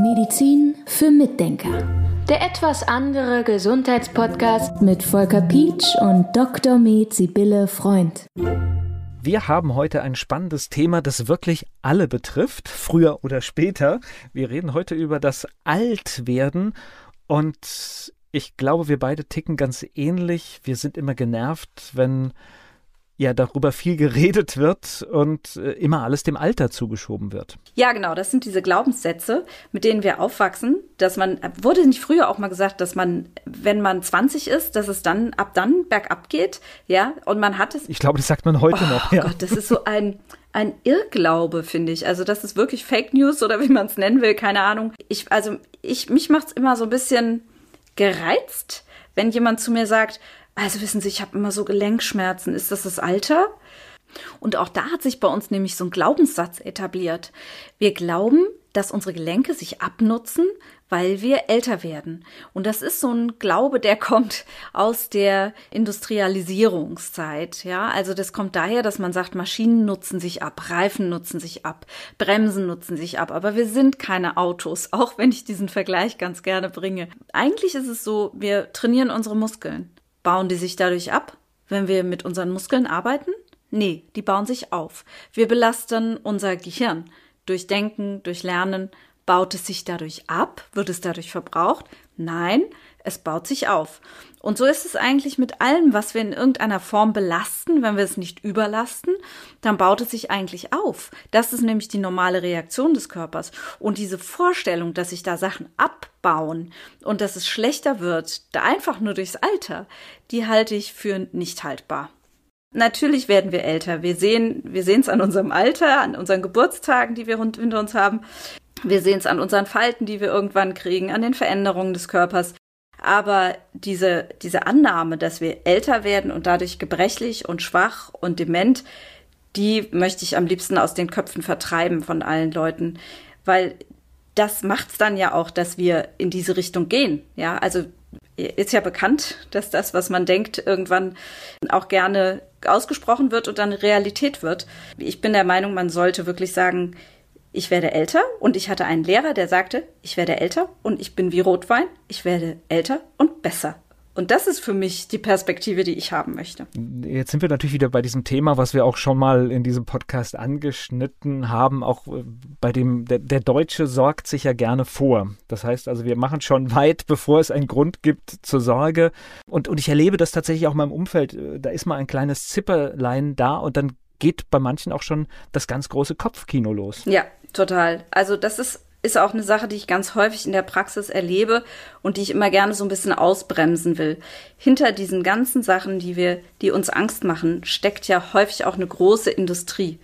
Medizin für Mitdenker. Der etwas andere Gesundheitspodcast mit Volker Pietsch und Dr. Med Sibylle Freund. Wir haben heute ein spannendes Thema, das wirklich alle betrifft, früher oder später. Wir reden heute über das Altwerden und ich glaube, wir beide ticken ganz ähnlich. Wir sind immer genervt, wenn ja darüber viel geredet wird und äh, immer alles dem Alter zugeschoben wird. Ja, genau, das sind diese Glaubenssätze, mit denen wir aufwachsen, dass man wurde nicht früher auch mal gesagt, dass man wenn man 20 ist, dass es dann ab dann bergab geht, ja? Und man hat es Ich glaube, das sagt man heute oh noch, ja. Gott, das ist so ein ein Irrglaube, finde ich. Also das ist wirklich Fake News oder wie man es nennen will, keine Ahnung. Ich also ich mich macht's immer so ein bisschen gereizt, wenn jemand zu mir sagt, also wissen Sie, ich habe immer so Gelenkschmerzen. Ist das das Alter? Und auch da hat sich bei uns nämlich so ein Glaubenssatz etabliert. Wir glauben, dass unsere Gelenke sich abnutzen, weil wir älter werden. Und das ist so ein Glaube, der kommt aus der Industrialisierungszeit. Ja, also das kommt daher, dass man sagt, Maschinen nutzen sich ab, Reifen nutzen sich ab, Bremsen nutzen sich ab. Aber wir sind keine Autos, auch wenn ich diesen Vergleich ganz gerne bringe. Eigentlich ist es so, wir trainieren unsere Muskeln. Bauen die sich dadurch ab, wenn wir mit unseren Muskeln arbeiten? Nee, die bauen sich auf. Wir belasten unser Gehirn. Durch Denken, durch Lernen. Baut es sich dadurch ab? Wird es dadurch verbraucht? Nein, es baut sich auf. Und so ist es eigentlich mit allem, was wir in irgendeiner Form belasten, wenn wir es nicht überlasten, dann baut es sich eigentlich auf. Das ist nämlich die normale Reaktion des Körpers. Und diese Vorstellung, dass sich da Sachen abbauen und dass es schlechter wird, einfach nur durchs Alter, die halte ich für nicht haltbar. Natürlich werden wir älter. Wir sehen, wir sehen es an unserem Alter, an unseren Geburtstagen, die wir hinter uns haben. Wir sehen es an unseren Falten, die wir irgendwann kriegen, an den Veränderungen des Körpers. Aber diese, diese Annahme, dass wir älter werden und dadurch gebrechlich und schwach und dement, die möchte ich am liebsten aus den Köpfen vertreiben von allen Leuten, weil das macht es dann ja auch, dass wir in diese Richtung gehen. Ja, also ist ja bekannt, dass das, was man denkt, irgendwann auch gerne ausgesprochen wird und dann Realität wird. Ich bin der Meinung, man sollte wirklich sagen, ich werde älter und ich hatte einen Lehrer, der sagte, ich werde älter und ich bin wie Rotwein, ich werde älter und besser. Und das ist für mich die Perspektive, die ich haben möchte. Jetzt sind wir natürlich wieder bei diesem Thema, was wir auch schon mal in diesem Podcast angeschnitten haben. Auch äh, bei dem, der, der Deutsche sorgt sich ja gerne vor. Das heißt also, wir machen schon weit, bevor es einen Grund gibt zur Sorge. Und, und ich erlebe das tatsächlich auch in meinem Umfeld. Äh, da ist mal ein kleines Zipperlein da und dann geht bei manchen auch schon das ganz große Kopfkino los. Ja, total. Also das ist ist auch eine Sache, die ich ganz häufig in der Praxis erlebe und die ich immer gerne so ein bisschen ausbremsen will. Hinter diesen ganzen Sachen, die wir, die uns Angst machen, steckt ja häufig auch eine große Industrie.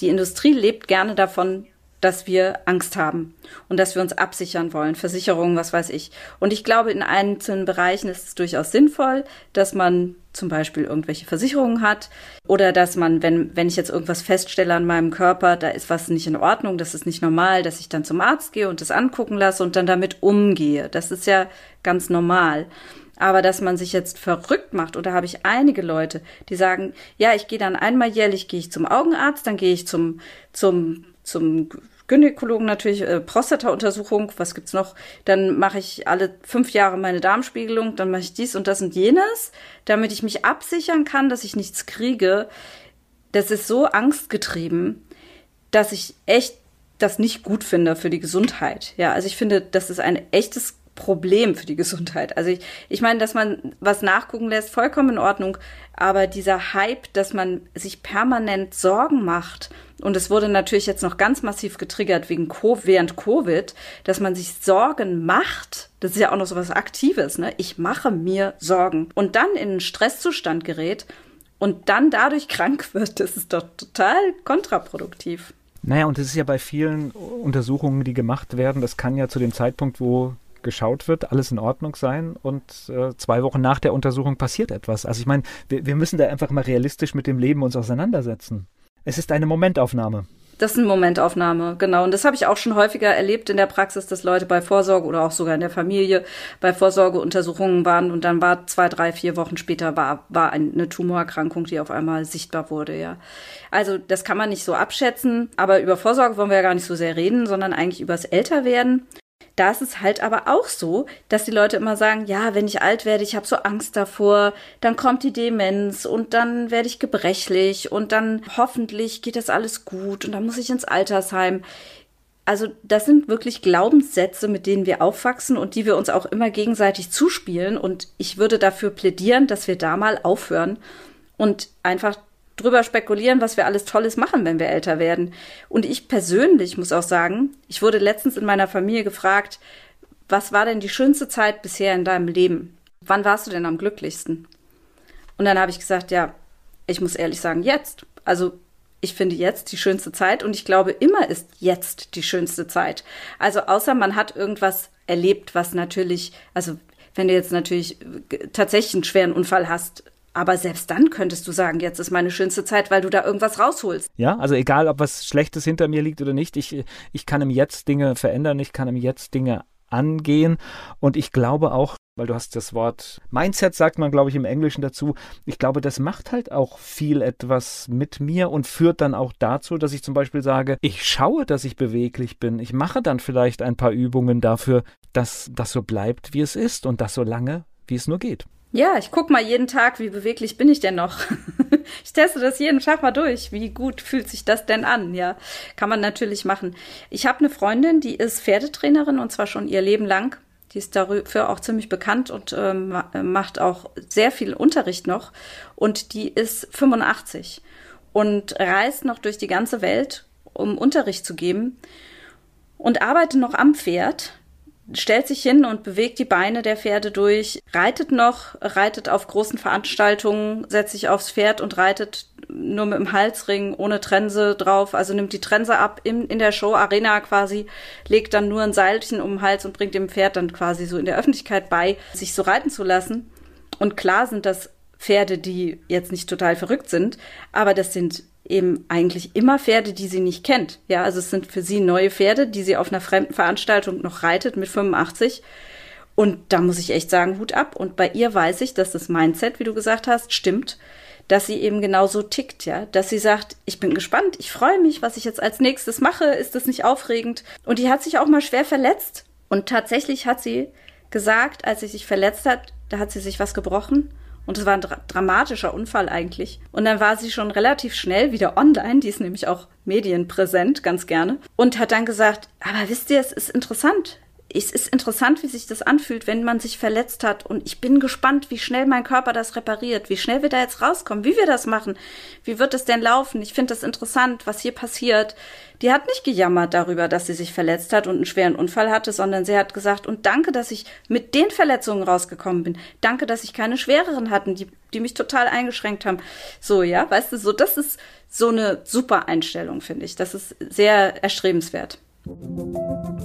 Die Industrie lebt gerne davon, dass wir Angst haben und dass wir uns absichern wollen, Versicherungen, was weiß ich. Und ich glaube, in einzelnen Bereichen ist es durchaus sinnvoll, dass man zum Beispiel irgendwelche Versicherungen hat oder dass man, wenn, wenn ich jetzt irgendwas feststelle an meinem Körper, da ist was nicht in Ordnung, das ist nicht normal, dass ich dann zum Arzt gehe und das angucken lasse und dann damit umgehe. Das ist ja ganz normal. Aber dass man sich jetzt verrückt macht, oder habe ich einige Leute, die sagen, ja, ich gehe dann einmal jährlich gehe ich zum Augenarzt, dann gehe ich zum, zum, zum Gynäkologen natürlich, äh, Prostata-Untersuchung, was gibt's noch? Dann mache ich alle fünf Jahre meine Darmspiegelung, dann mache ich dies und das und jenes, damit ich mich absichern kann, dass ich nichts kriege. Das ist so angstgetrieben, dass ich echt das nicht gut finde für die Gesundheit. Ja, also ich finde, das ist ein echtes Problem für die Gesundheit. Also ich, ich meine, dass man was nachgucken lässt, vollkommen in Ordnung. Aber dieser Hype, dass man sich permanent Sorgen macht, und es wurde natürlich jetzt noch ganz massiv getriggert wegen Co während Covid, dass man sich Sorgen macht, das ist ja auch noch so was Aktives, ne? Ich mache mir Sorgen und dann in einen Stresszustand gerät und dann dadurch krank wird, das ist doch total kontraproduktiv. Naja, und es ist ja bei vielen Untersuchungen, die gemacht werden, das kann ja zu dem Zeitpunkt, wo geschaut wird, alles in Ordnung sein und äh, zwei Wochen nach der Untersuchung passiert etwas. Also ich meine, wir, wir müssen da einfach mal realistisch mit dem Leben uns auseinandersetzen. Es ist eine Momentaufnahme. Das ist eine Momentaufnahme, genau. Und das habe ich auch schon häufiger erlebt in der Praxis, dass Leute bei Vorsorge oder auch sogar in der Familie bei Vorsorgeuntersuchungen waren und dann war zwei, drei, vier Wochen später war, war eine Tumorerkrankung, die auf einmal sichtbar wurde, ja. Also das kann man nicht so abschätzen, aber über Vorsorge wollen wir ja gar nicht so sehr reden, sondern eigentlich übers Älterwerden. Da ist es halt aber auch so, dass die Leute immer sagen, ja, wenn ich alt werde, ich habe so Angst davor, dann kommt die Demenz und dann werde ich gebrechlich und dann hoffentlich geht das alles gut und dann muss ich ins Altersheim. Also das sind wirklich Glaubenssätze, mit denen wir aufwachsen und die wir uns auch immer gegenseitig zuspielen. Und ich würde dafür plädieren, dass wir da mal aufhören und einfach drüber spekulieren, was wir alles Tolles machen, wenn wir älter werden. Und ich persönlich muss auch sagen, ich wurde letztens in meiner Familie gefragt, was war denn die schönste Zeit bisher in deinem Leben? Wann warst du denn am glücklichsten? Und dann habe ich gesagt, ja, ich muss ehrlich sagen, jetzt. Also ich finde jetzt die schönste Zeit und ich glaube, immer ist jetzt die schönste Zeit. Also außer man hat irgendwas erlebt, was natürlich, also wenn du jetzt natürlich tatsächlich einen schweren Unfall hast, aber selbst dann könntest du sagen, jetzt ist meine schönste Zeit, weil du da irgendwas rausholst. Ja, also egal, ob was Schlechtes hinter mir liegt oder nicht, ich, ich kann im Jetzt Dinge verändern, ich kann im Jetzt Dinge angehen. Und ich glaube auch, weil du hast das Wort Mindset, sagt man, glaube ich, im Englischen dazu. Ich glaube, das macht halt auch viel etwas mit mir und führt dann auch dazu, dass ich zum Beispiel sage, ich schaue, dass ich beweglich bin. Ich mache dann vielleicht ein paar Übungen dafür, dass das so bleibt, wie es ist und das so lange, wie es nur geht. Ja, ich guck mal jeden Tag, wie beweglich bin ich denn noch. ich teste das jeden Tag mal durch. Wie gut fühlt sich das denn an? Ja, kann man natürlich machen. Ich habe eine Freundin, die ist Pferdetrainerin und zwar schon ihr Leben lang. Die ist dafür auch ziemlich bekannt und ähm, macht auch sehr viel Unterricht noch. Und die ist 85 und reist noch durch die ganze Welt, um Unterricht zu geben und arbeitet noch am Pferd stellt sich hin und bewegt die Beine der Pferde durch, reitet noch, reitet auf großen Veranstaltungen, setzt sich aufs Pferd und reitet nur mit dem Halsring, ohne Trense drauf, also nimmt die Trense ab in, in der Show Arena quasi, legt dann nur ein Seilchen um den Hals und bringt dem Pferd dann quasi so in der Öffentlichkeit bei, sich so reiten zu lassen. Und klar sind das Pferde, die jetzt nicht total verrückt sind, aber das sind eben eigentlich immer Pferde, die sie nicht kennt. Ja, also es sind für sie neue Pferde, die sie auf einer fremden Veranstaltung noch reitet mit 85. Und da muss ich echt sagen, Hut ab. Und bei ihr weiß ich, dass das Mindset, wie du gesagt hast, stimmt, dass sie eben genauso tickt, ja, dass sie sagt, ich bin gespannt, ich freue mich, was ich jetzt als nächstes mache, ist das nicht aufregend? Und die hat sich auch mal schwer verletzt. Und tatsächlich hat sie gesagt, als sie sich verletzt hat, da hat sie sich was gebrochen und es war ein dra dramatischer Unfall eigentlich. Und dann war sie schon relativ schnell wieder online, die ist nämlich auch medienpräsent, ganz gerne, und hat dann gesagt, aber wisst ihr, es ist interessant es ist interessant, wie sich das anfühlt, wenn man sich verletzt hat. Und ich bin gespannt, wie schnell mein Körper das repariert, wie schnell wir da jetzt rauskommen, wie wir das machen. Wie wird es denn laufen? Ich finde das interessant, was hier passiert. Die hat nicht gejammert darüber, dass sie sich verletzt hat und einen schweren Unfall hatte, sondern sie hat gesagt, und danke, dass ich mit den Verletzungen rausgekommen bin. Danke, dass ich keine schwereren hatten, die, die mich total eingeschränkt haben. So, ja, weißt du, so, das ist so eine super Einstellung, finde ich. Das ist sehr erstrebenswert.